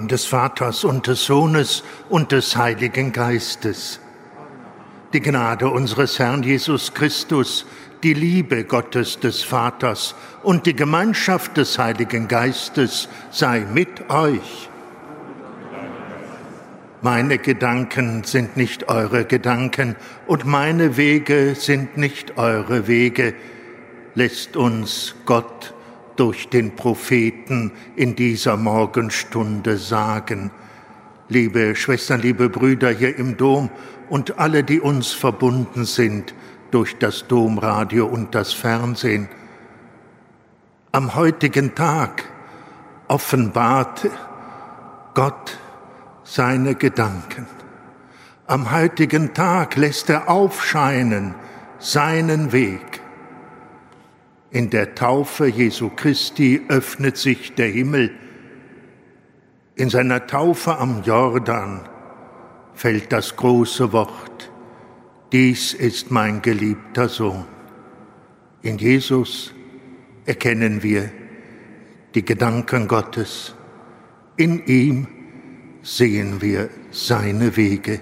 Namen des Vaters und des Sohnes und des Heiligen Geistes. Die Gnade unseres Herrn Jesus Christus, die Liebe Gottes des Vaters und die Gemeinschaft des Heiligen Geistes sei mit euch. Meine Gedanken sind nicht eure Gedanken und meine Wege sind nicht eure Wege. Lässt uns Gott durch den Propheten in dieser Morgenstunde sagen. Liebe Schwestern, liebe Brüder hier im Dom und alle, die uns verbunden sind durch das Domradio und das Fernsehen. Am heutigen Tag offenbart Gott seine Gedanken. Am heutigen Tag lässt er aufscheinen seinen Weg. In der Taufe Jesu Christi öffnet sich der Himmel. In seiner Taufe am Jordan fällt das große Wort, dies ist mein geliebter Sohn. In Jesus erkennen wir die Gedanken Gottes. In ihm sehen wir seine Wege.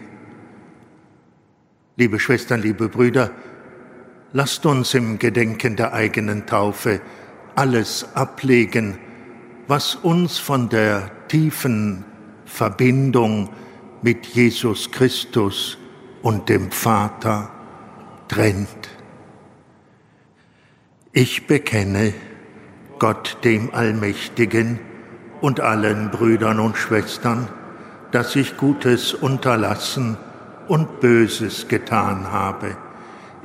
Liebe Schwestern, liebe Brüder, lasst uns im Gedenken der eigenen Taufe alles ablegen, was uns von der tiefen Verbindung mit Jesus Christus und dem Vater trennt. Ich bekenne Gott dem Allmächtigen und allen Brüdern und Schwestern, dass ich Gutes unterlassen und Böses getan habe.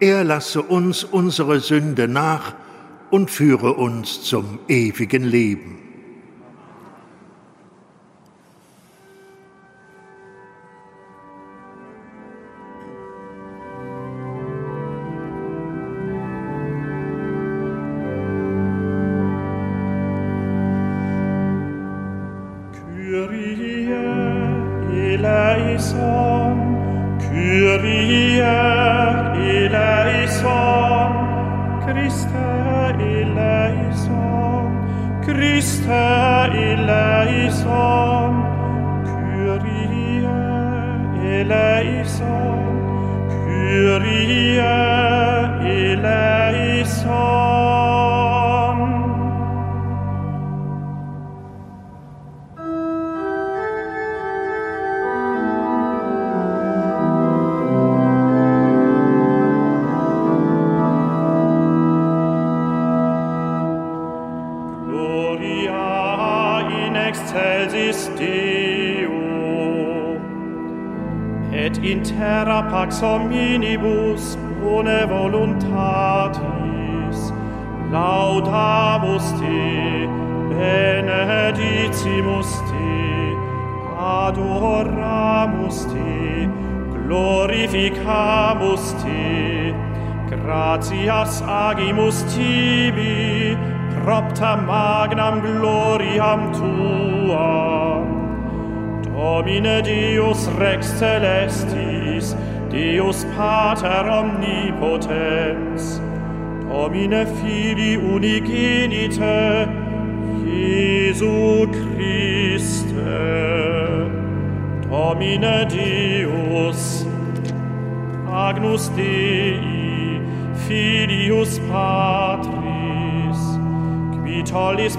er lasse uns unsere Sünde nach und führe uns zum ewigen Leben.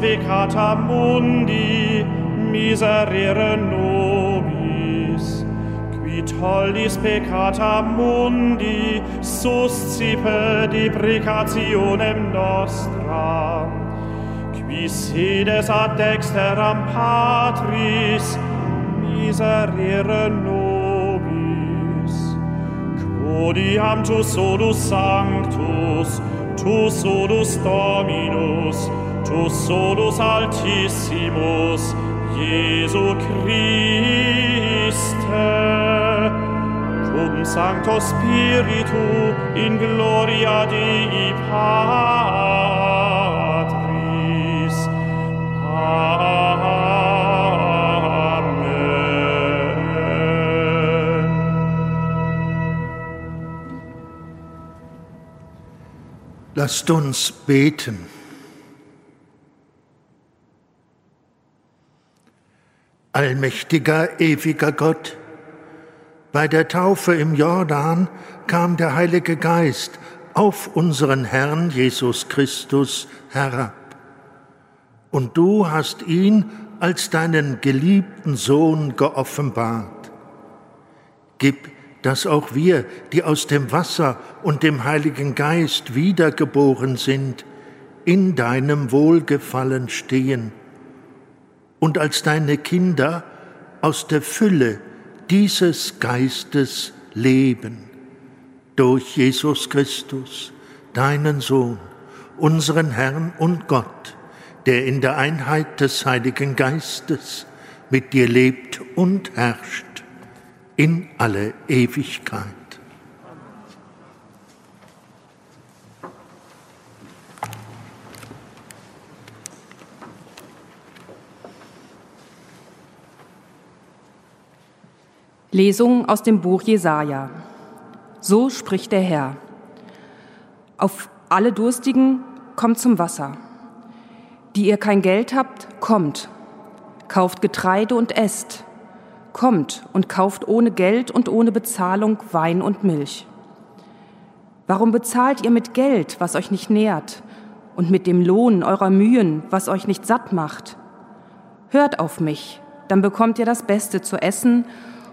Peccata mundi, miserere nobis, qui tollis peccata mundi, suscipe deprecationem nostra, qui sedes ad dexteram Patris, miserere nobis, quodiam tu solus sanctus, tu solus dominus, tu solus altissimus, Jesu Christe, cum Sancto Spiritu in gloria Dei Patris. Amen. Lasst uns beten. Allmächtiger, ewiger Gott, bei der Taufe im Jordan kam der Heilige Geist auf unseren Herrn Jesus Christus herab. Und du hast ihn als deinen geliebten Sohn geoffenbart. Gib, dass auch wir, die aus dem Wasser und dem Heiligen Geist wiedergeboren sind, in deinem Wohlgefallen stehen und als deine Kinder aus der Fülle dieses Geistes leben. Durch Jesus Christus, deinen Sohn, unseren Herrn und Gott, der in der Einheit des Heiligen Geistes mit dir lebt und herrscht in alle Ewigkeit. Lesung aus dem Buch Jesaja. So spricht der Herr. Auf alle Durstigen kommt zum Wasser. Die ihr kein Geld habt, kommt. Kauft Getreide und esst. Kommt und kauft ohne Geld und ohne Bezahlung Wein und Milch. Warum bezahlt ihr mit Geld, was euch nicht nährt, und mit dem Lohn eurer Mühen, was euch nicht satt macht? Hört auf mich, dann bekommt ihr das Beste zu essen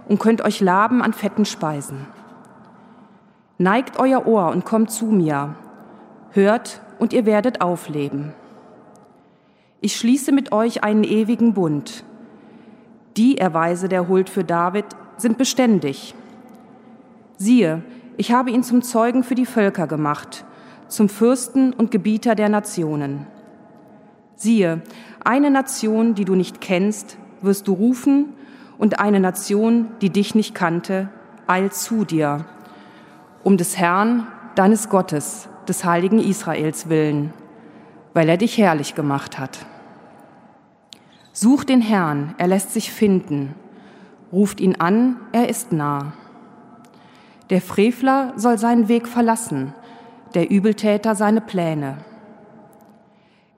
und könnt euch laben an fetten Speisen. Neigt euer Ohr und kommt zu mir. Hört und ihr werdet aufleben. Ich schließe mit euch einen ewigen Bund. Die Erweise der Huld für David sind beständig. Siehe, ich habe ihn zum Zeugen für die Völker gemacht, zum Fürsten und Gebieter der Nationen. Siehe, eine Nation, die du nicht kennst, wirst du rufen, und eine Nation, die dich nicht kannte, eilt zu dir, um des Herrn, deines Gottes, des heiligen Israels willen, weil er dich herrlich gemacht hat. Sucht den Herrn, er lässt sich finden. Ruft ihn an, er ist nah. Der Frevler soll seinen Weg verlassen, der Übeltäter seine Pläne.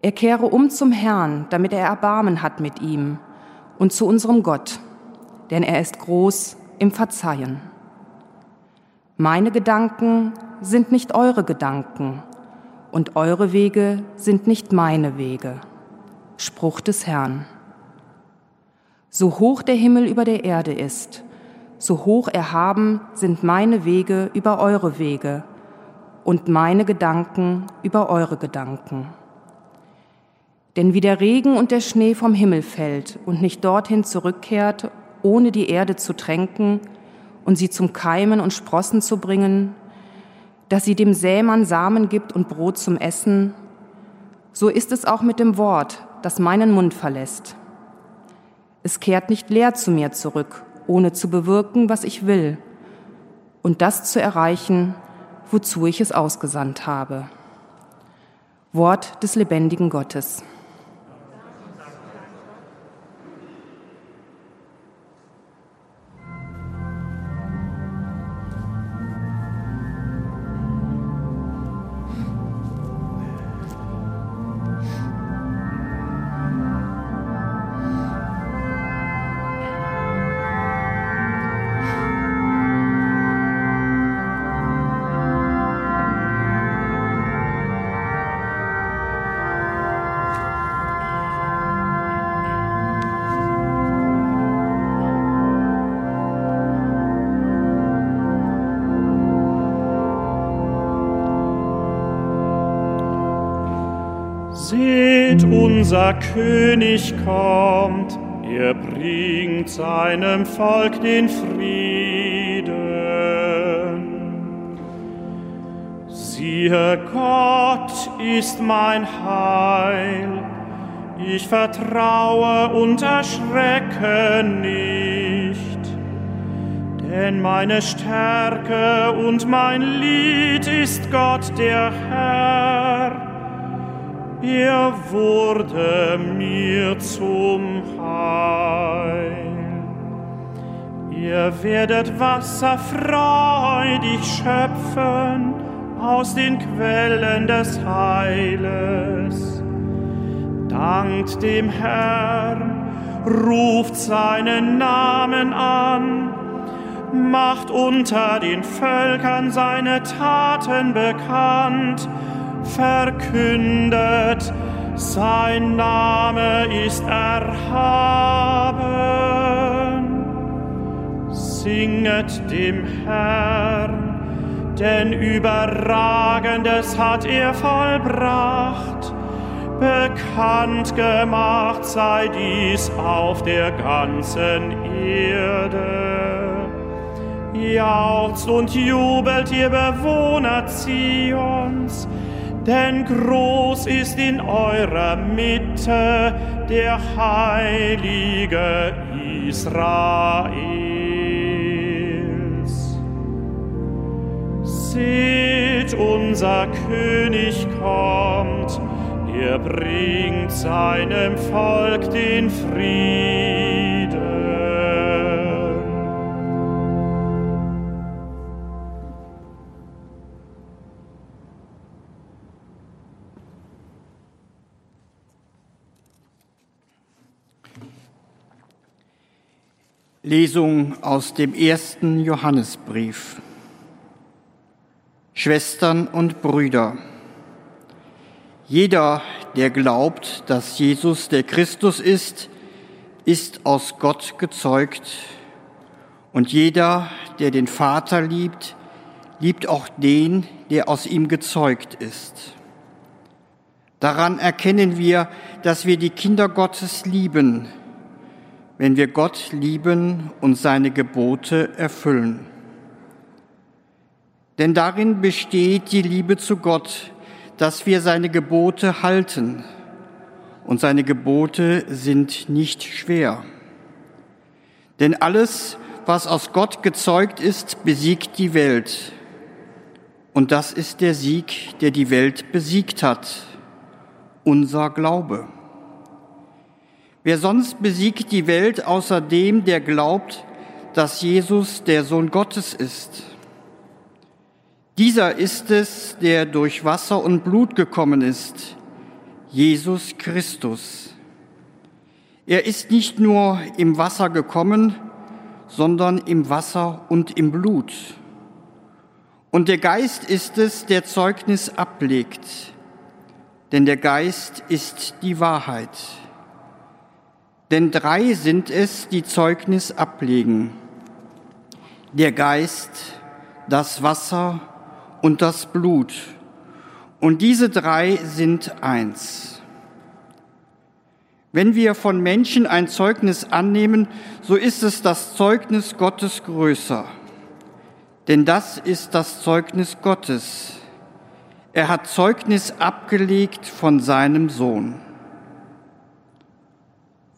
Er kehre um zum Herrn, damit er Erbarmen hat mit ihm, und zu unserem Gott, denn er ist groß im Verzeihen. Meine Gedanken sind nicht eure Gedanken, und eure Wege sind nicht meine Wege. Spruch des Herrn. So hoch der Himmel über der Erde ist, so hoch erhaben sind meine Wege über eure Wege und meine Gedanken über eure Gedanken. Denn wie der Regen und der Schnee vom Himmel fällt und nicht dorthin zurückkehrt, ohne die Erde zu tränken und sie zum Keimen und Sprossen zu bringen, dass sie dem Sämann Samen gibt und Brot zum Essen, so ist es auch mit dem Wort, das meinen Mund verlässt. Es kehrt nicht leer zu mir zurück, ohne zu bewirken, was ich will, und das zu erreichen, wozu ich es ausgesandt habe. Wort des lebendigen Gottes. Unser König kommt, er bringt seinem Volk den Frieden. Siehe, Gott ist mein Heil, ich vertraue und erschrecke nicht. Denn meine Stärke und mein Lied ist Gott der Herr er wurde mir zum Heil. Ihr werdet Wasser freudig schöpfen aus den Quellen des Heiles. Dankt dem Herrn, ruft seinen Namen an, macht unter den Völkern seine Taten bekannt, verkündet, sein Name ist erhaben. Singet dem Herrn, denn Überragendes hat er vollbracht. Bekannt gemacht sei dies auf der ganzen Erde. Jauchzt und jubelt ihr Bewohner Zions, denn groß ist in eurer Mitte der Heilige Israels. Seht, unser König kommt, er bringt seinem Volk den Frieden. Lesung aus dem ersten Johannesbrief. Schwestern und Brüder, jeder, der glaubt, dass Jesus der Christus ist, ist aus Gott gezeugt, und jeder, der den Vater liebt, liebt auch den, der aus ihm gezeugt ist. Daran erkennen wir, dass wir die Kinder Gottes lieben, wenn wir Gott lieben und seine Gebote erfüllen. Denn darin besteht die Liebe zu Gott, dass wir seine Gebote halten. Und seine Gebote sind nicht schwer. Denn alles, was aus Gott gezeugt ist, besiegt die Welt. Und das ist der Sieg, der die Welt besiegt hat, unser Glaube. Wer sonst besiegt die Welt außer dem, der glaubt, dass Jesus der Sohn Gottes ist? Dieser ist es, der durch Wasser und Blut gekommen ist, Jesus Christus. Er ist nicht nur im Wasser gekommen, sondern im Wasser und im Blut. Und der Geist ist es, der Zeugnis ablegt, denn der Geist ist die Wahrheit. Denn drei sind es, die Zeugnis ablegen. Der Geist, das Wasser und das Blut. Und diese drei sind eins. Wenn wir von Menschen ein Zeugnis annehmen, so ist es das Zeugnis Gottes größer. Denn das ist das Zeugnis Gottes. Er hat Zeugnis abgelegt von seinem Sohn.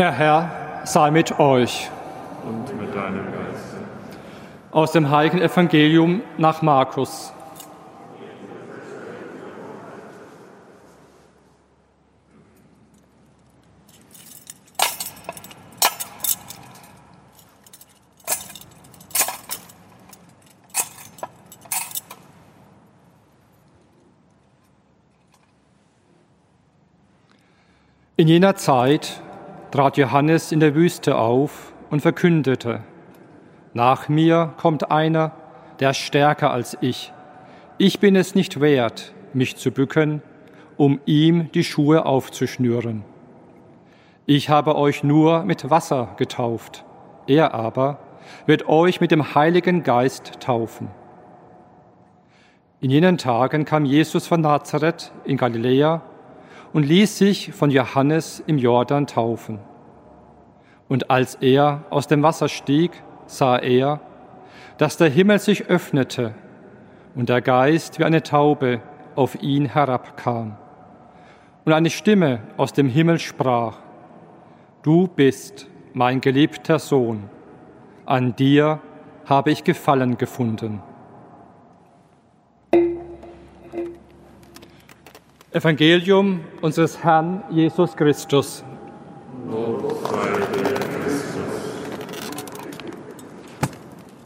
Der Herr sei mit euch. Und mit deinem Geist. Aus dem heiligen Evangelium nach Markus. In jener Zeit trat Johannes in der Wüste auf und verkündete, nach mir kommt einer, der stärker als ich. Ich bin es nicht wert, mich zu bücken, um ihm die Schuhe aufzuschnüren. Ich habe euch nur mit Wasser getauft, er aber wird euch mit dem Heiligen Geist taufen. In jenen Tagen kam Jesus von Nazareth in Galiläa und ließ sich von Johannes im Jordan taufen. Und als er aus dem Wasser stieg, sah er, dass der Himmel sich öffnete und der Geist wie eine Taube auf ihn herabkam. Und eine Stimme aus dem Himmel sprach, Du bist mein geliebter Sohn, an dir habe ich Gefallen gefunden. Evangelium unseres Herrn Jesus Christus.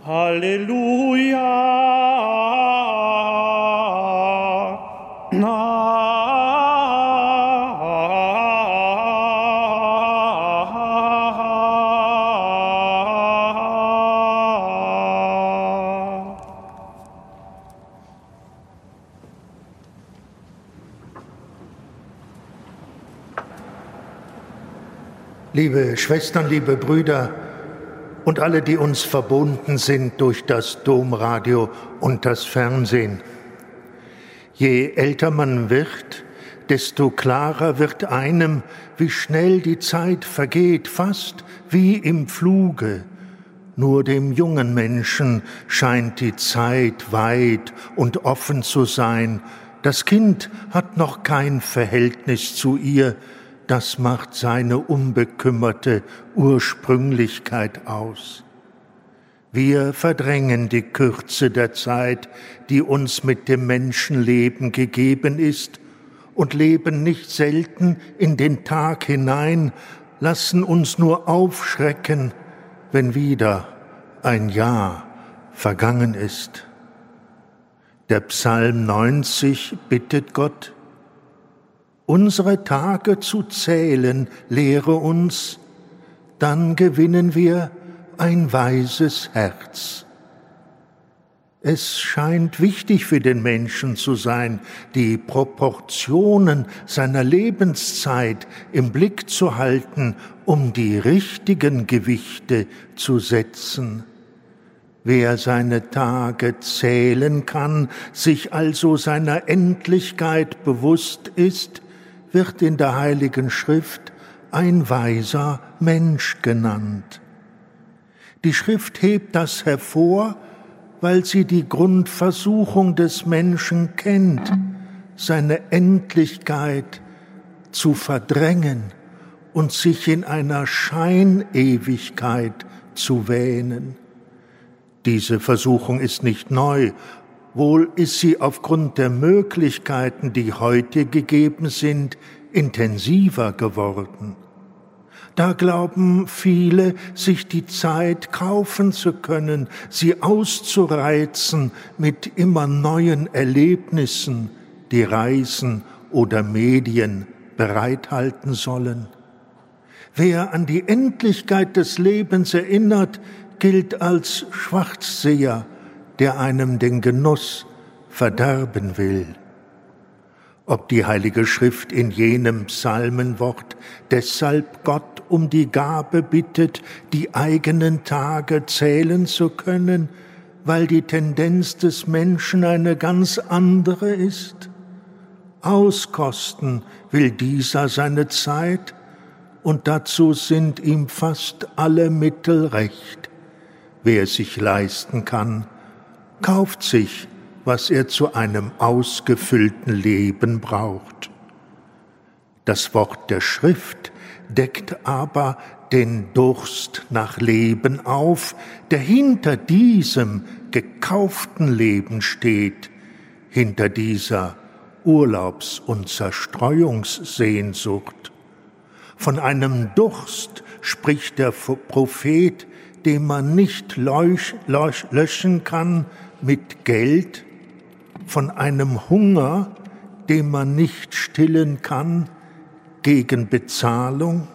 Halleluja. Na. Liebe Schwestern, liebe Brüder und alle, die uns verbunden sind durch das Domradio und das Fernsehen. Je älter man wird, desto klarer wird einem, wie schnell die Zeit vergeht, fast wie im Fluge. Nur dem jungen Menschen scheint die Zeit weit und offen zu sein. Das Kind hat noch kein Verhältnis zu ihr, das macht seine unbekümmerte Ursprünglichkeit aus. Wir verdrängen die Kürze der Zeit, die uns mit dem Menschenleben gegeben ist, und leben nicht selten in den Tag hinein, lassen uns nur aufschrecken, wenn wieder ein Jahr vergangen ist. Der Psalm 90 bittet Gott, unsere Tage zu zählen, lehre uns, dann gewinnen wir ein weises Herz. Es scheint wichtig für den Menschen zu sein, die Proportionen seiner Lebenszeit im Blick zu halten, um die richtigen Gewichte zu setzen. Wer seine Tage zählen kann, sich also seiner Endlichkeit bewusst ist, wird in der Heiligen Schrift ein weiser Mensch genannt. Die Schrift hebt das hervor, weil sie die Grundversuchung des Menschen kennt, seine Endlichkeit zu verdrängen und sich in einer Scheinewigkeit zu wähnen. Diese Versuchung ist nicht neu, wohl ist sie aufgrund der Möglichkeiten, die heute gegeben sind, intensiver geworden. Da glauben viele, sich die Zeit kaufen zu können, sie auszureizen mit immer neuen Erlebnissen, die Reisen oder Medien bereithalten sollen. Wer an die Endlichkeit des Lebens erinnert, gilt als Schwarzseher, der einem den Genuss verderben will ob die Heilige Schrift in jenem Psalmenwort deshalb Gott um die Gabe bittet, die eigenen Tage zählen zu können, weil die Tendenz des Menschen eine ganz andere ist? Auskosten will dieser seine Zeit, und dazu sind ihm fast alle Mittel recht. Wer sich leisten kann, kauft sich was er zu einem ausgefüllten Leben braucht. Das Wort der Schrift deckt aber den Durst nach Leben auf, der hinter diesem gekauften Leben steht, hinter dieser Urlaubs- und Zerstreuungssehnsucht. Von einem Durst spricht der Prophet, den man nicht löschen kann mit Geld, von einem Hunger, den man nicht stillen kann, gegen Bezahlung?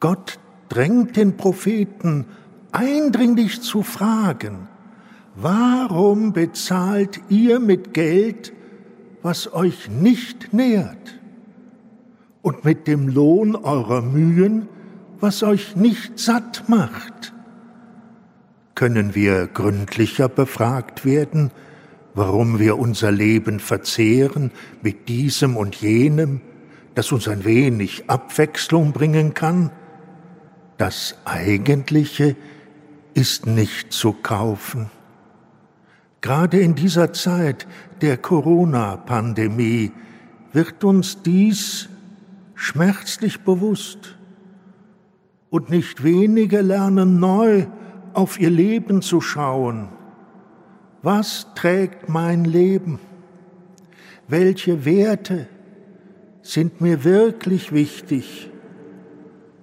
Gott drängt den Propheten eindringlich zu fragen, warum bezahlt ihr mit Geld, was euch nicht nährt, und mit dem Lohn eurer Mühen, was euch nicht satt macht? Können wir gründlicher befragt werden, warum wir unser Leben verzehren mit diesem und jenem, das uns ein wenig Abwechslung bringen kann? Das Eigentliche ist nicht zu kaufen. Gerade in dieser Zeit der Corona-Pandemie wird uns dies schmerzlich bewusst. Und nicht wenige lernen neu auf ihr Leben zu schauen was trägt mein Leben? welche Werte sind mir wirklich wichtig?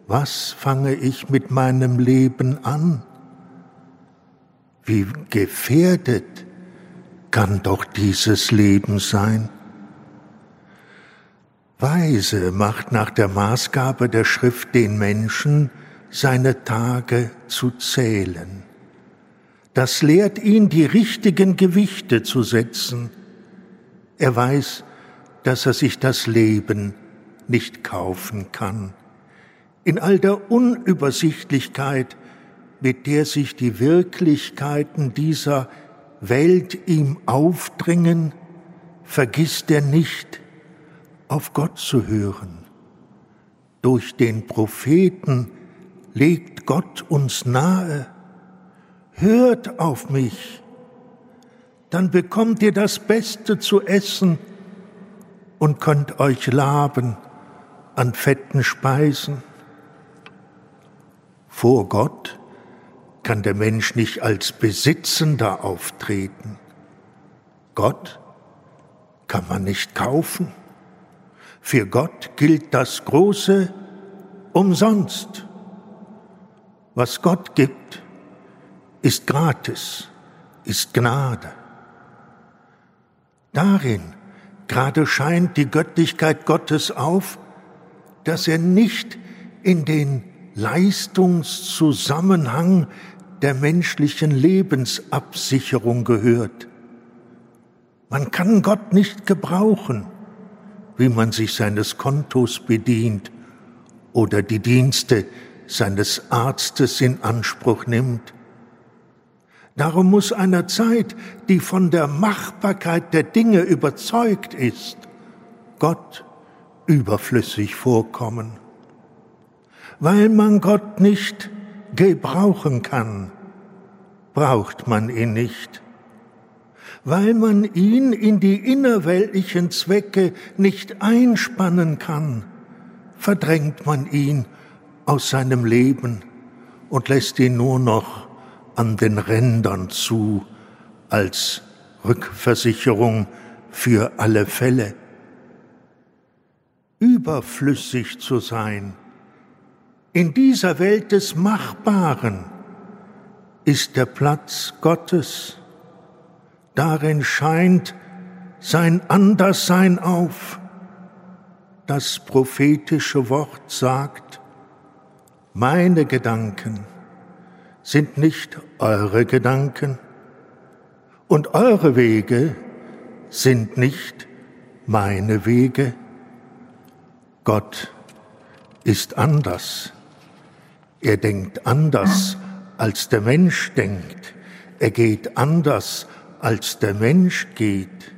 Was fange ich mit meinem Leben an? Wie gefährdet kann doch dieses Leben sein? Weise macht nach der Maßgabe der Schrift den Menschen, seine Tage zu zählen. Das lehrt ihn, die richtigen Gewichte zu setzen. Er weiß, dass er sich das Leben nicht kaufen kann. In all der Unübersichtlichkeit, mit der sich die Wirklichkeiten dieser Welt ihm aufdringen, vergisst er nicht, auf Gott zu hören. Durch den Propheten legt Gott uns nahe. Hört auf mich, dann bekommt ihr das Beste zu essen und könnt euch laben an fetten Speisen. Vor Gott kann der Mensch nicht als Besitzender auftreten. Gott kann man nicht kaufen. Für Gott gilt das große umsonst. Was Gott gibt, ist gratis, ist Gnade. Darin gerade scheint die Göttlichkeit Gottes auf, dass er nicht in den Leistungszusammenhang der menschlichen Lebensabsicherung gehört. Man kann Gott nicht gebrauchen, wie man sich seines Kontos bedient oder die Dienste seines Arztes in Anspruch nimmt. Darum muss einer Zeit, die von der Machbarkeit der Dinge überzeugt ist, Gott überflüssig vorkommen. Weil man Gott nicht gebrauchen kann, braucht man ihn nicht. Weil man ihn in die innerweltlichen Zwecke nicht einspannen kann, verdrängt man ihn aus seinem Leben und lässt ihn nur noch an den Rändern zu als Rückversicherung für alle Fälle. Überflüssig zu sein in dieser Welt des Machbaren ist der Platz Gottes. Darin scheint sein Anderssein auf. Das prophetische Wort sagt, meine Gedanken sind nicht eure Gedanken und eure Wege sind nicht meine Wege. Gott ist anders. Er denkt anders, als der Mensch denkt. Er geht anders, als der Mensch geht.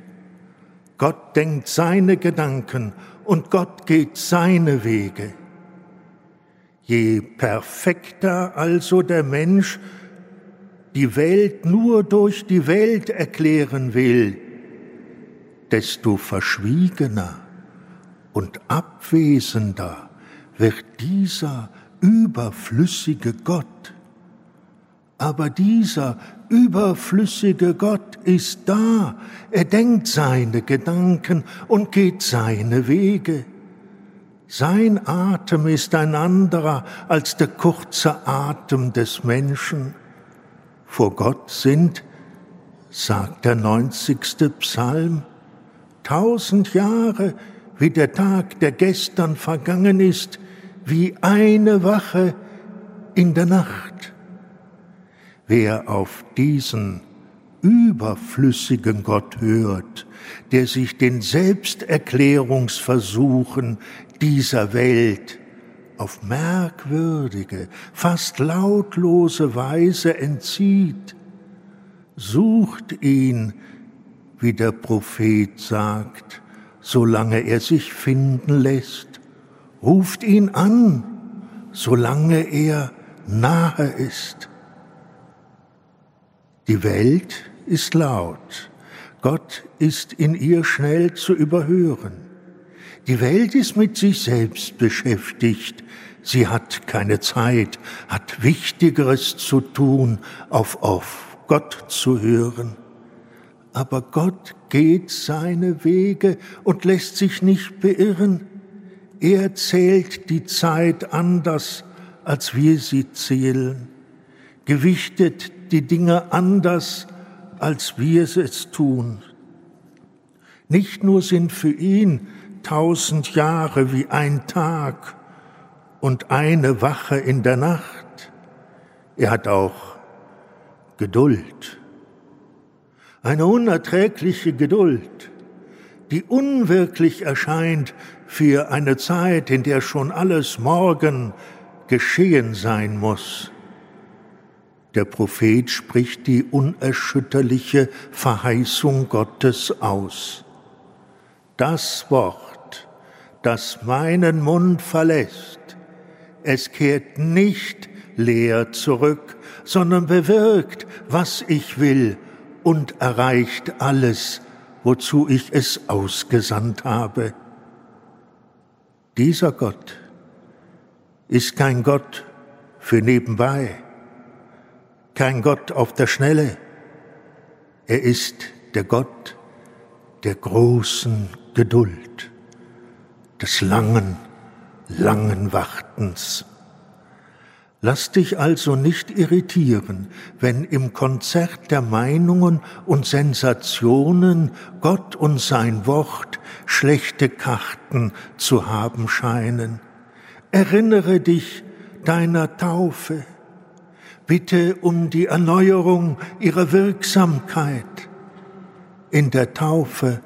Gott denkt seine Gedanken und Gott geht seine Wege. Je perfekter also der Mensch die Welt nur durch die Welt erklären will, desto verschwiegener und abwesender wird dieser überflüssige Gott. Aber dieser überflüssige Gott ist da, er denkt seine Gedanken und geht seine Wege. Sein Atem ist ein anderer als der kurze Atem des Menschen. Vor Gott sind, sagt der neunzigste Psalm, tausend Jahre wie der Tag, der gestern vergangen ist, wie eine Wache in der Nacht. Wer auf diesen überflüssigen Gott hört, der sich den Selbsterklärungsversuchen dieser Welt auf merkwürdige, fast lautlose Weise entzieht, sucht ihn, wie der Prophet sagt, solange er sich finden lässt, ruft ihn an, solange er nahe ist. Die Welt ist laut, Gott ist in ihr schnell zu überhören. Die Welt ist mit sich selbst beschäftigt. Sie hat keine Zeit, hat Wichtigeres zu tun, auf, auf Gott zu hören. Aber Gott geht seine Wege und lässt sich nicht beirren. Er zählt die Zeit anders, als wir sie zählen, gewichtet die Dinge anders, als wir es tun. Nicht nur sind für ihn tausend Jahre wie ein Tag und eine Wache in der Nacht, er hat auch Geduld, eine unerträgliche Geduld, die unwirklich erscheint für eine Zeit, in der schon alles morgen geschehen sein muss. Der Prophet spricht die unerschütterliche Verheißung Gottes aus. Das Wort, das meinen Mund verlässt, es kehrt nicht leer zurück, sondern bewirkt, was ich will und erreicht alles, wozu ich es ausgesandt habe. Dieser Gott ist kein Gott für nebenbei, kein Gott auf der Schnelle. Er ist der Gott der großen Geduld, des langen, langen Wartens. Lass dich also nicht irritieren, wenn im Konzert der Meinungen und Sensationen Gott und sein Wort schlechte Karten zu haben scheinen. Erinnere dich deiner Taufe. Bitte um die Erneuerung ihrer Wirksamkeit. In der Taufe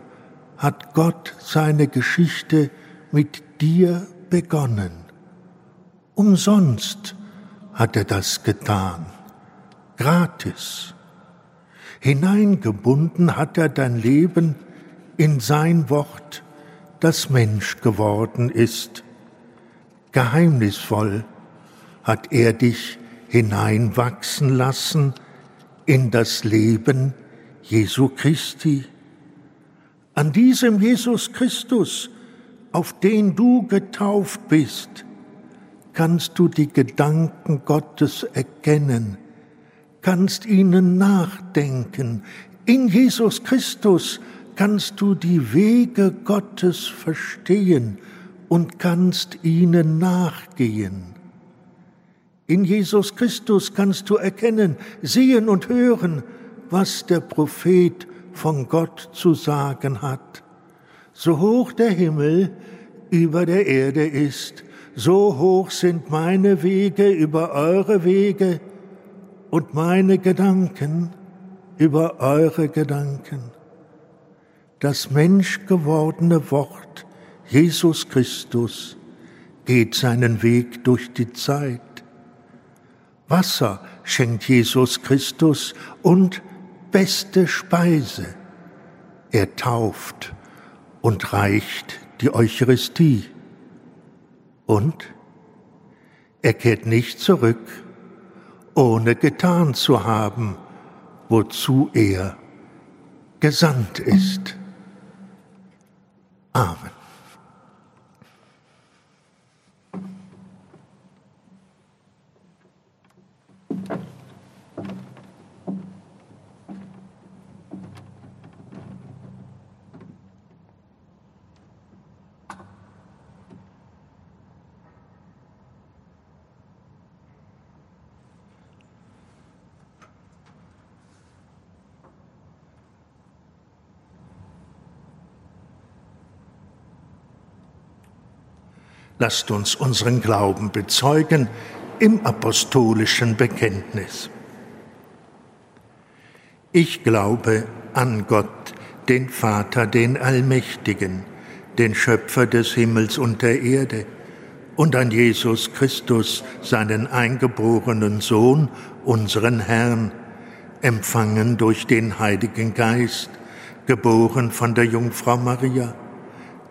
hat Gott seine Geschichte mit dir begonnen. Umsonst hat er das getan, gratis. Hineingebunden hat er dein Leben in sein Wort, das Mensch geworden ist. Geheimnisvoll hat er dich hineinwachsen lassen in das Leben Jesu Christi. An diesem Jesus Christus, auf den du getauft bist, kannst du die Gedanken Gottes erkennen, kannst ihnen nachdenken. In Jesus Christus kannst du die Wege Gottes verstehen und kannst ihnen nachgehen. In Jesus Christus kannst du erkennen, sehen und hören, was der Prophet von Gott zu sagen hat. So hoch der Himmel über der Erde ist, so hoch sind meine Wege über eure Wege und meine Gedanken über eure Gedanken. Das menschgewordene Wort Jesus Christus geht seinen Weg durch die Zeit. Wasser schenkt Jesus Christus und beste Speise. Er tauft und reicht die Eucharistie. Und er kehrt nicht zurück, ohne getan zu haben, wozu er gesandt ist. Amen. Lasst uns unseren Glauben bezeugen im apostolischen Bekenntnis. Ich glaube an Gott, den Vater, den Allmächtigen, den Schöpfer des Himmels und der Erde, und an Jesus Christus, seinen eingeborenen Sohn, unseren Herrn, empfangen durch den Heiligen Geist, geboren von der Jungfrau Maria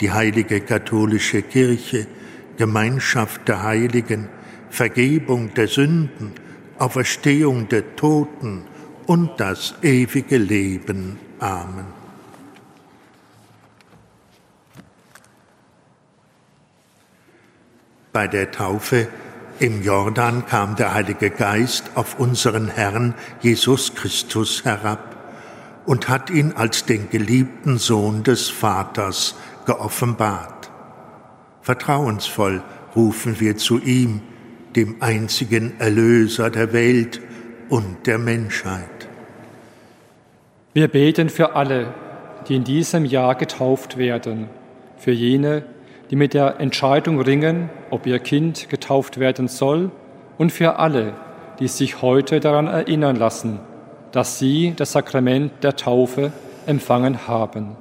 die heilige katholische Kirche, Gemeinschaft der Heiligen, Vergebung der Sünden, Auferstehung der Toten und das ewige Leben. Amen. Bei der Taufe im Jordan kam der Heilige Geist auf unseren Herrn Jesus Christus herab und hat ihn als den geliebten Sohn des Vaters geoffenbart. Vertrauensvoll rufen wir zu ihm, dem einzigen Erlöser der Welt und der Menschheit. Wir beten für alle, die in diesem Jahr getauft werden, für jene, die mit der Entscheidung ringen, ob ihr Kind getauft werden soll, und für alle, die sich heute daran erinnern lassen, dass sie das Sakrament der Taufe empfangen haben.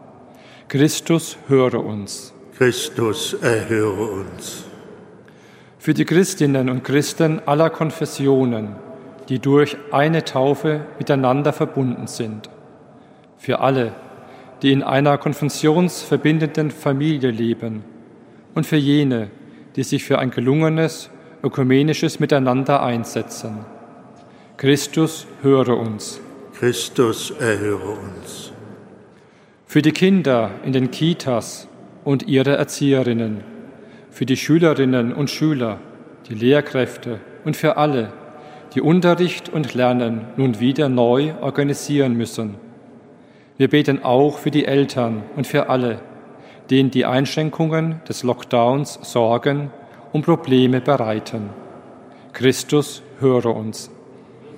Christus höre uns. Christus erhöre uns. Für die Christinnen und Christen aller Konfessionen, die durch eine Taufe miteinander verbunden sind. Für alle, die in einer konfessionsverbindenden Familie leben. Und für jene, die sich für ein gelungenes ökumenisches Miteinander einsetzen. Christus, höre uns. Christus, erhöre uns. Für die Kinder in den Kitas und ihre Erzieherinnen, für die Schülerinnen und Schüler, die Lehrkräfte und für alle, die Unterricht und Lernen nun wieder neu organisieren müssen. Wir beten auch für die Eltern und für alle, denen die Einschränkungen des Lockdowns Sorgen und Probleme bereiten. Christus, höre uns.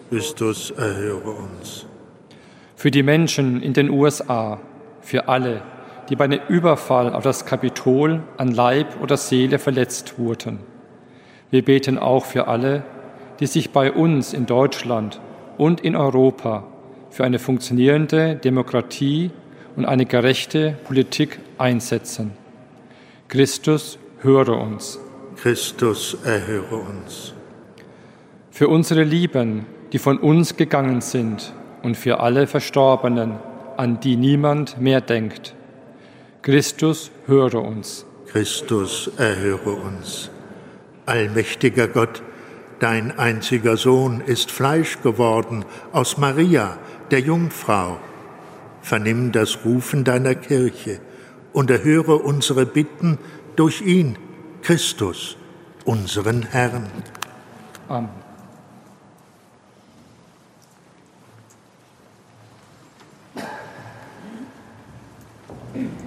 Christus, erhöre uns. Für die Menschen in den USA, für alle, die bei einem Überfall auf das Kapitol an Leib oder Seele verletzt wurden. Wir beten auch für alle, die sich bei uns in Deutschland und in Europa für eine funktionierende Demokratie und eine gerechte Politik einsetzen. Christus, höre uns. Christus, erhöre uns. Für unsere Lieben, die von uns gegangen sind und für alle Verstorbenen, an die niemand mehr denkt. Christus, höre uns. Christus, erhöre uns. Allmächtiger Gott, dein einziger Sohn ist Fleisch geworden aus Maria, der Jungfrau. Vernimm das Rufen deiner Kirche und erhöre unsere Bitten durch ihn, Christus, unseren Herrn. Amen. Mm-hmm.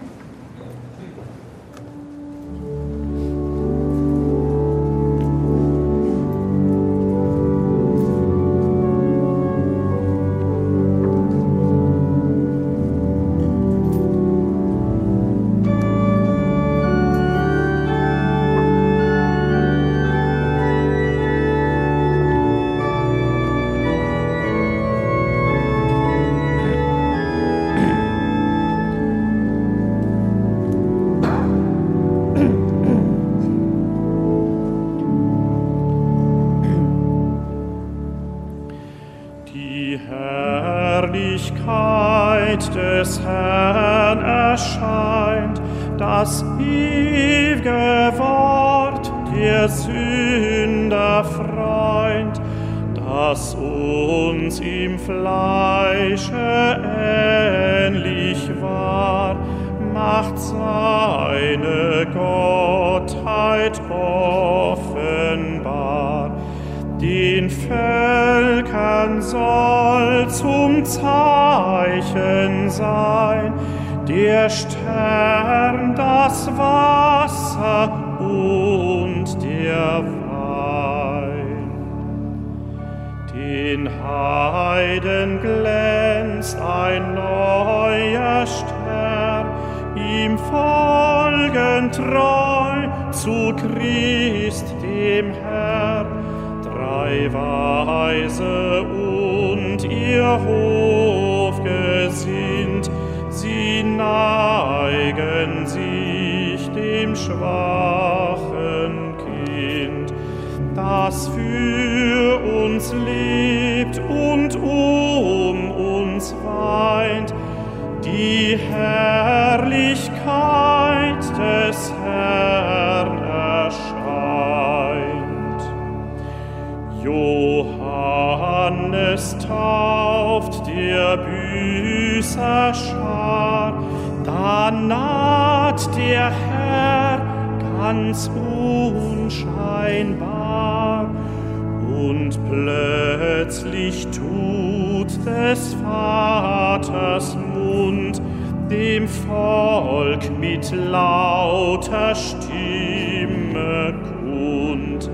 Vaters Mund dem Volk mit lauter Stimme kund.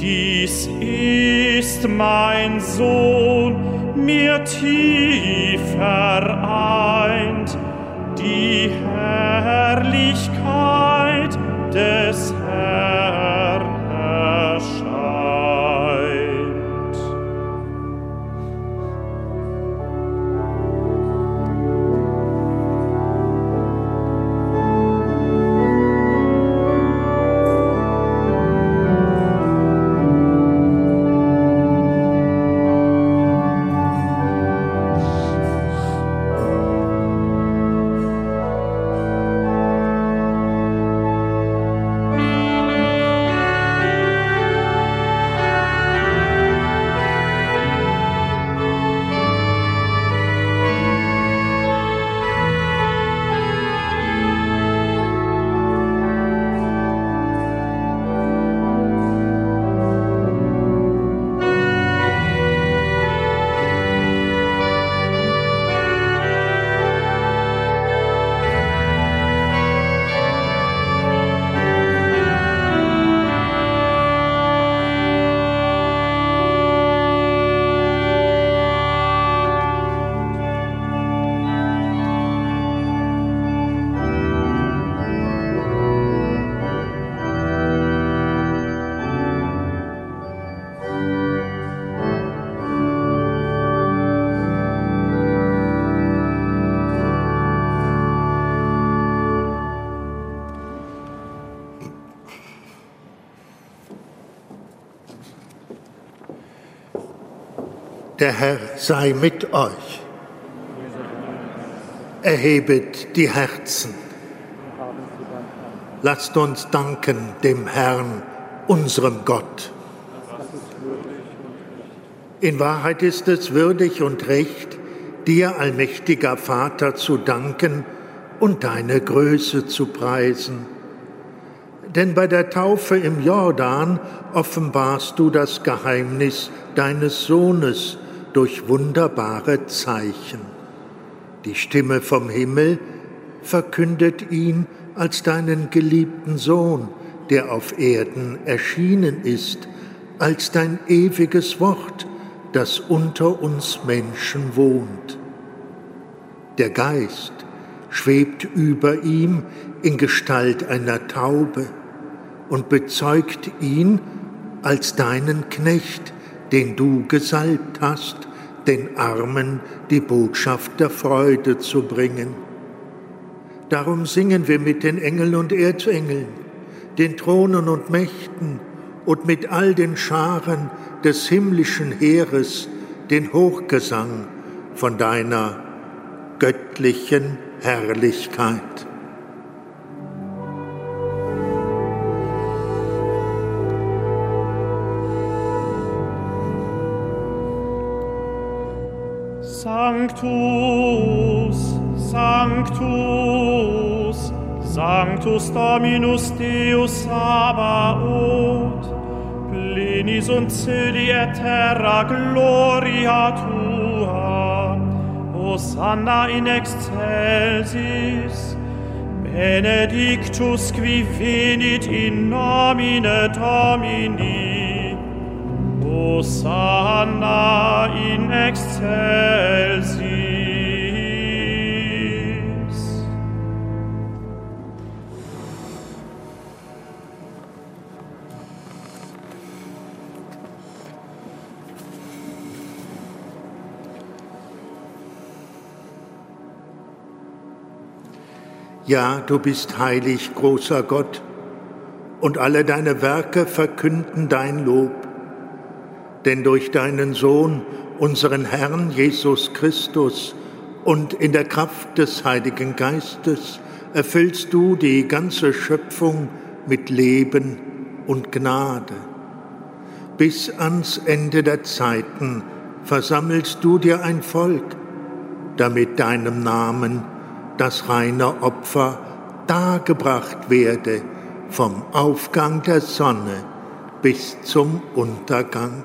Dies ist mein Sohn, mir tief vereint, die Herrlichkeit des Der Herr sei mit euch. Erhebet die Herzen. Lasst uns danken dem Herrn, unserem Gott. In Wahrheit ist es würdig und recht, dir, allmächtiger Vater, zu danken und deine Größe zu preisen. Denn bei der Taufe im Jordan offenbarst du das Geheimnis deines Sohnes durch wunderbare Zeichen. Die Stimme vom Himmel verkündet ihn als deinen geliebten Sohn, der auf Erden erschienen ist, als dein ewiges Wort, das unter uns Menschen wohnt. Der Geist schwebt über ihm in Gestalt einer Taube und bezeugt ihn als deinen Knecht, den du gesalbt hast, den Armen die Botschaft der Freude zu bringen. Darum singen wir mit den Engeln und Erzengeln, den Thronen und Mächten und mit all den Scharen des himmlischen Heeres den Hochgesang von deiner göttlichen Herrlichkeit. Sanctus, Sanctus, Sanctus Dominus Deus Sabaoth, plenis und celi et terra gloria tua, Hosanna in excelsis, benedictus qui venit in nomine Domini, Hosanna in excelsis. Ja, du bist heilig, großer Gott, und alle deine Werke verkünden dein Lob. Denn durch deinen Sohn, unseren Herrn Jesus Christus, und in der Kraft des Heiligen Geistes erfüllst du die ganze Schöpfung mit Leben und Gnade. Bis ans Ende der Zeiten versammelst du dir ein Volk, damit deinem Namen das reine Opfer dargebracht werde vom Aufgang der Sonne bis zum Untergang.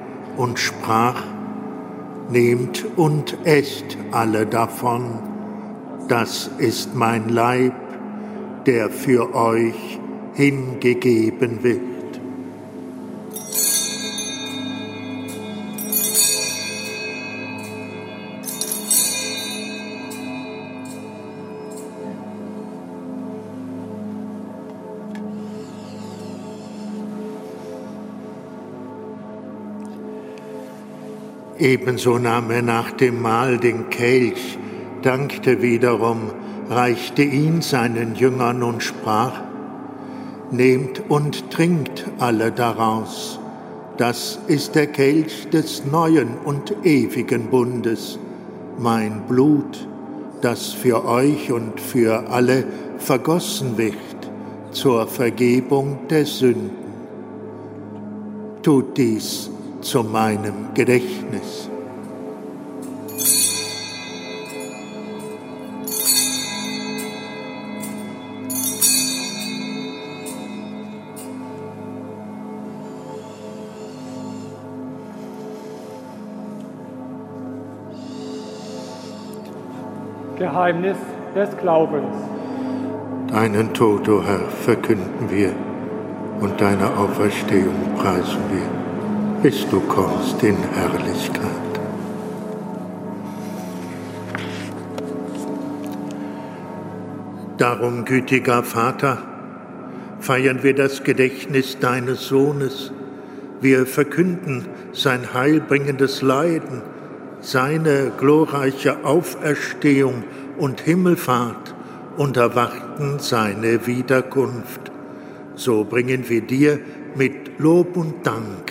und sprach, Nehmt und esst alle davon, das ist mein Leib, der für euch hingegeben wird. Ebenso nahm er nach dem Mahl den Kelch, dankte wiederum, reichte ihn seinen Jüngern und sprach, Nehmt und trinkt alle daraus. Das ist der Kelch des neuen und ewigen Bundes, mein Blut, das für euch und für alle vergossen wird zur Vergebung der Sünden. Tut dies zu meinem Gedächtnis. Geheimnis des Glaubens. Deinen Tod, o oh Herr, verkünden wir und deine Auferstehung preisen wir bis du kommst in Herrlichkeit. Darum, gütiger Vater, feiern wir das Gedächtnis deines Sohnes. Wir verkünden sein heilbringendes Leiden, seine glorreiche Auferstehung und Himmelfahrt und erwarten seine Wiederkunft. So bringen wir dir mit Lob und Dank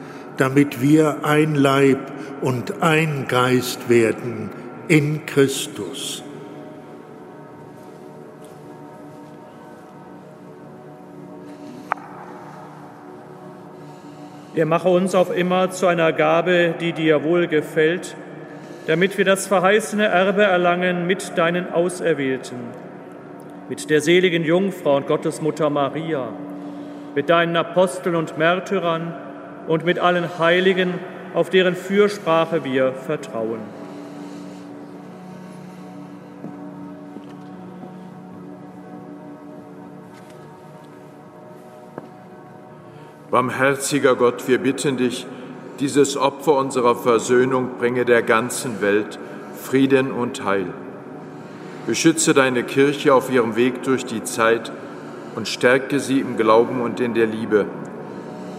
damit wir ein Leib und ein Geist werden in Christus. Er mache uns auf immer zu einer Gabe, die dir wohlgefällt, damit wir das verheißene Erbe erlangen mit deinen Auserwählten, mit der seligen Jungfrau und Gottesmutter Maria, mit deinen Aposteln und Märtyrern, und mit allen Heiligen, auf deren Fürsprache wir vertrauen. Barmherziger Gott, wir bitten dich, dieses Opfer unserer Versöhnung bringe der ganzen Welt Frieden und Heil. Beschütze deine Kirche auf ihrem Weg durch die Zeit und stärke sie im Glauben und in der Liebe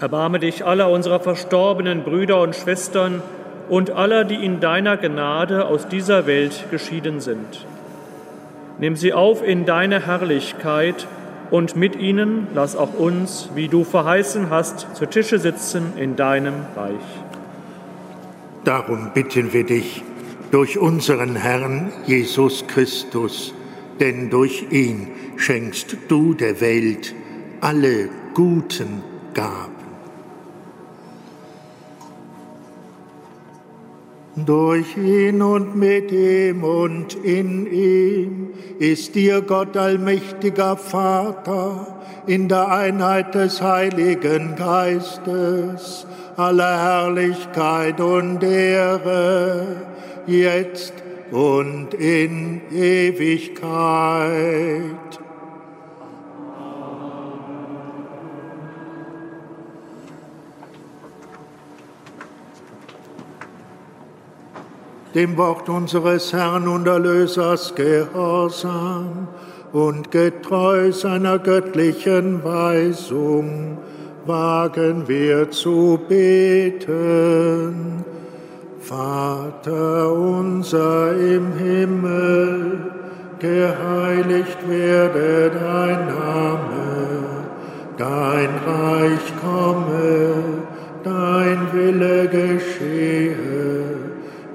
Erbarme dich aller unserer verstorbenen Brüder und Schwestern und aller, die in deiner Gnade aus dieser Welt geschieden sind. Nimm sie auf in deine Herrlichkeit und mit ihnen lass auch uns, wie du verheißen hast, zu Tische sitzen in deinem Reich. Darum bitten wir dich durch unseren Herrn Jesus Christus, denn durch ihn schenkst du der Welt alle guten Gaben. Durch ihn und mit ihm und in ihm ist dir Gott allmächtiger Vater in der Einheit des Heiligen Geistes alle Herrlichkeit und Ehre, jetzt und in Ewigkeit. Dem Wort unseres Herrn und Erlösers gehorsam und getreu seiner göttlichen Weisung wagen wir zu beten. Vater unser im Himmel, geheiligt werde dein Name, dein Reich komme, dein Wille geschehe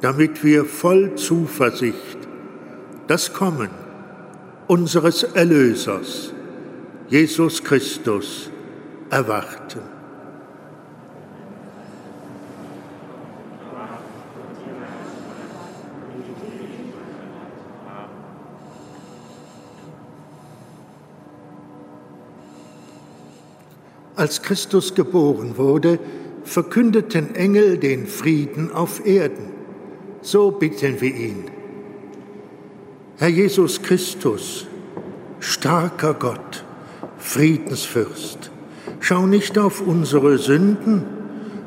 damit wir voll Zuversicht das Kommen unseres Erlösers, Jesus Christus, erwarten. Als Christus geboren wurde, verkündeten Engel den Frieden auf Erden. So bitten wir ihn. Herr Jesus Christus, starker Gott, Friedensfürst, schau nicht auf unsere Sünden,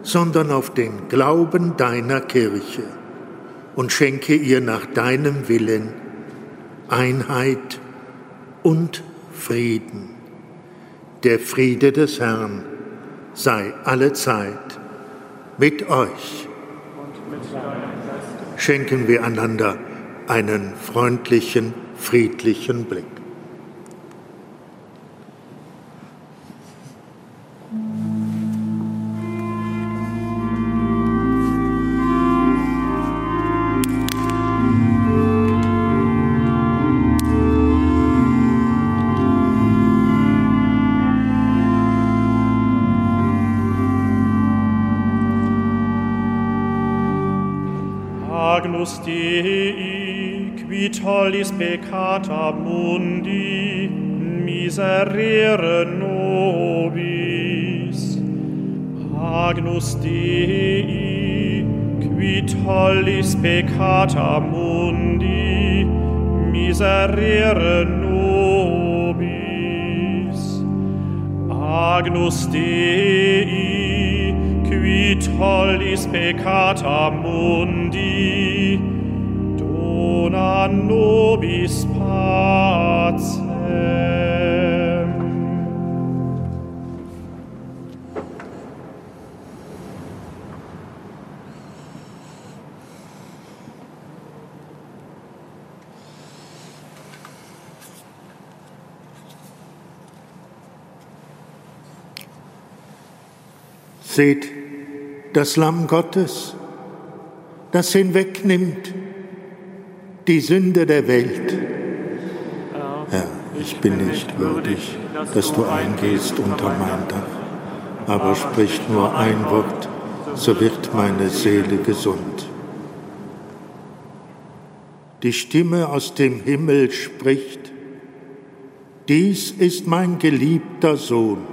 sondern auf den Glauben deiner Kirche und schenke ihr nach deinem Willen Einheit und Frieden. Der Friede des Herrn sei alle Zeit mit euch. Schenken wir einander einen freundlichen, friedlichen Blick. Peccata mundi, miserere nobis. Agnus Dei, qui tollis peccata mundi, Seht das Lamm Gottes, das hinwegnimmt die Sünde der Welt. Herr, ich bin nicht würdig, dass du eingehst unter mein Dach, aber sprich nur ein Wort, so wird meine Seele gesund. Die Stimme aus dem Himmel spricht, dies ist mein geliebter Sohn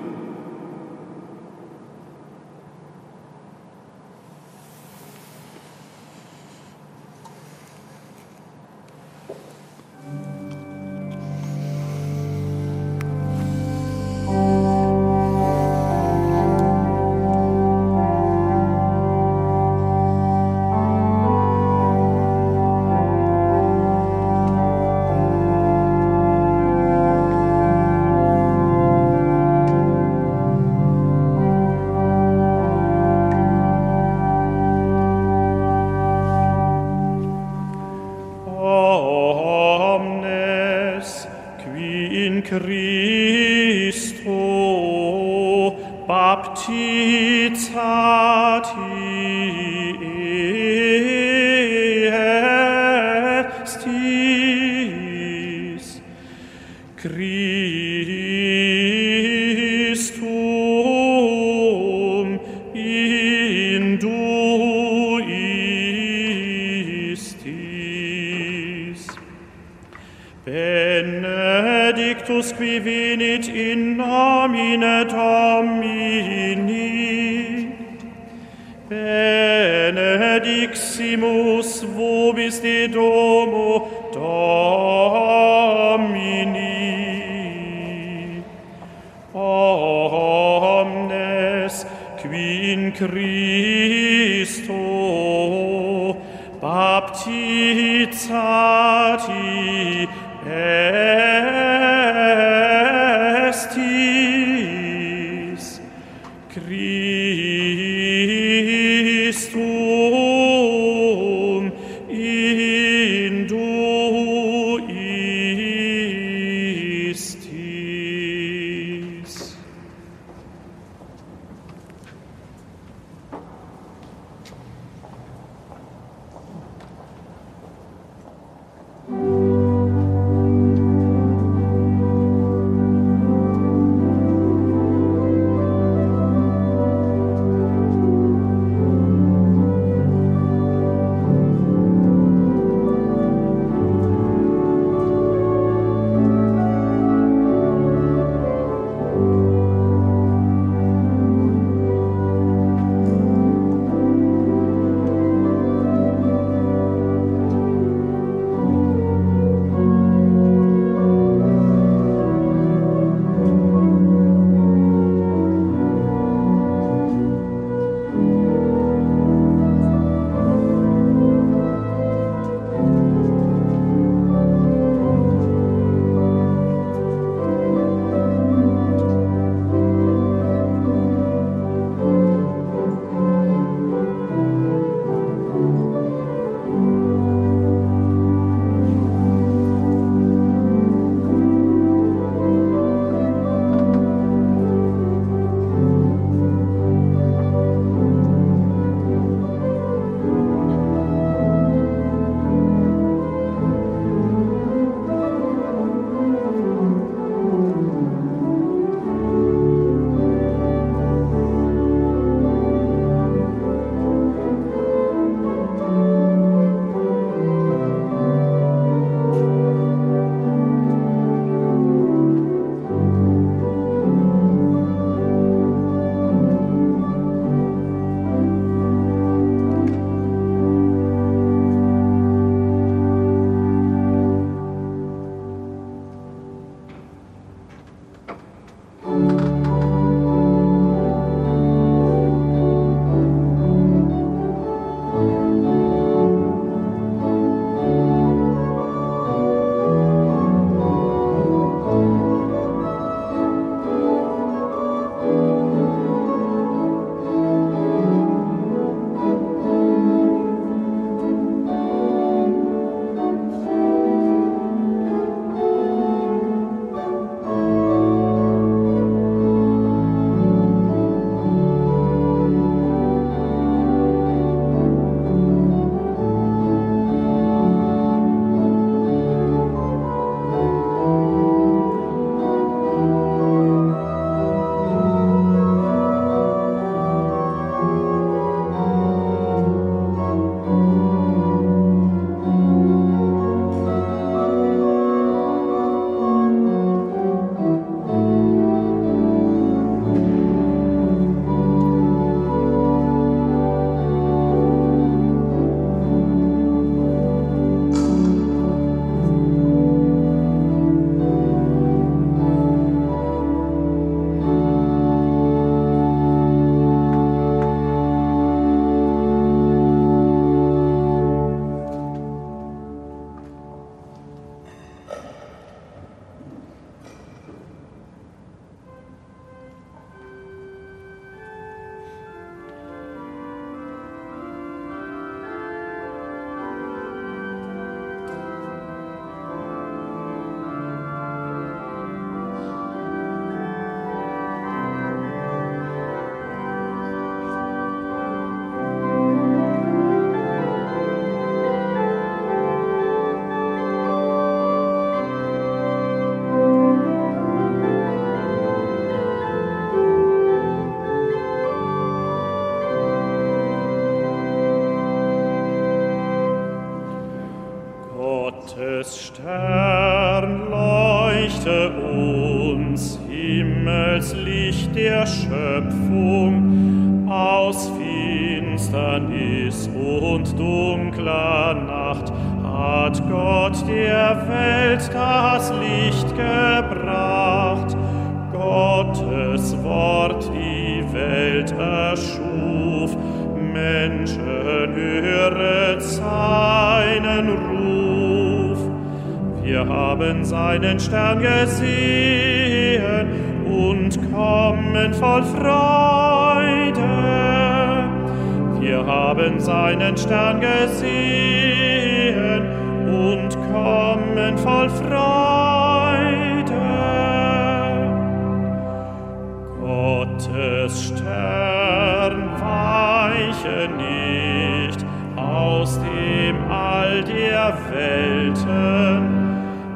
Stern weiche nicht aus dem All der Welten,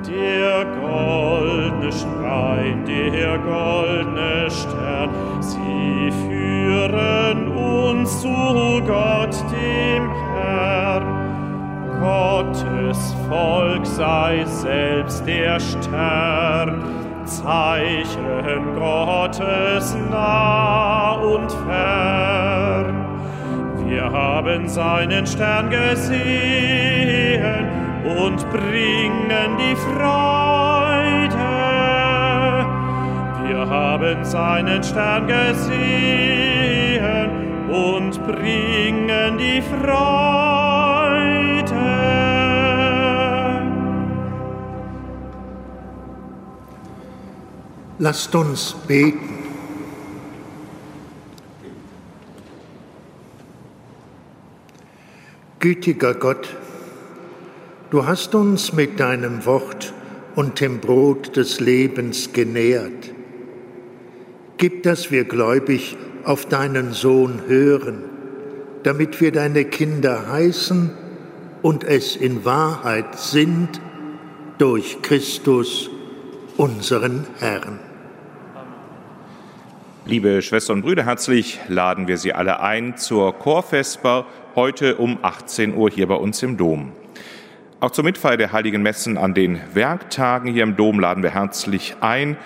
der goldene Schrein, der goldene Stern, sie führen uns zu Gott, dem Herrn. Gottes Volk sei selbst der Stern, Zeichen Gottes nah und fern. Wir haben seinen Stern gesehen und bringen die Freude. Wir haben seinen Stern gesehen und bringen die Freude. Lasst uns beten. Gütiger Gott, du hast uns mit deinem Wort und dem Brot des Lebens genährt. Gib, dass wir gläubig auf deinen Sohn hören, damit wir deine Kinder heißen und es in Wahrheit sind durch Christus, unseren Herrn. Liebe Schwestern und Brüder, herzlich laden wir Sie alle ein zur Chorvesper heute um 18 Uhr hier bei uns im Dom. Auch zur Mitfeier der Heiligen Messen an den Werktagen hier im Dom laden wir herzlich ein.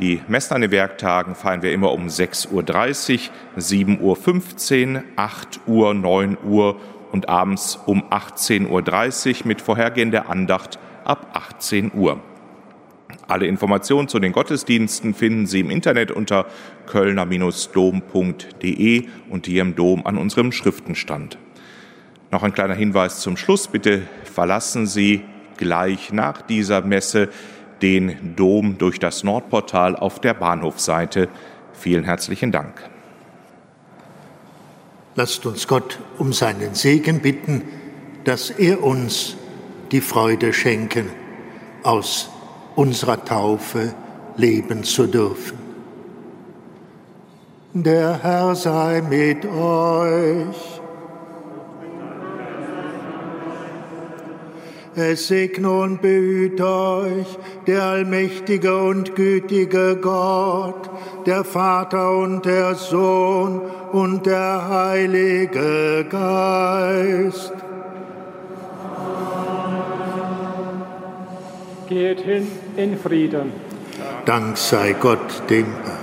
Die Messen an den Werktagen feiern wir immer um 6.30 Uhr, 7.15 Uhr, 8 Uhr, 9 Uhr und abends um 18.30 Uhr mit vorhergehender Andacht ab 18 Uhr. Alle Informationen zu den Gottesdiensten finden Sie im Internet unter kölner-dom.de und hier im Dom an unserem Schriftenstand. Noch ein kleiner Hinweis zum Schluss. Bitte verlassen Sie gleich nach dieser Messe den Dom durch das Nordportal auf der Bahnhofseite. Vielen herzlichen Dank. Lasst uns Gott um seinen Segen bitten, dass er uns die Freude schenken, aus unserer Taufe leben zu dürfen. Der Herr sei mit euch. Es segne und behüte euch der allmächtige und gütige Gott, der Vater und der Sohn und der Heilige Geist. Geht hin in Frieden. Dank sei Gott dem Herrn.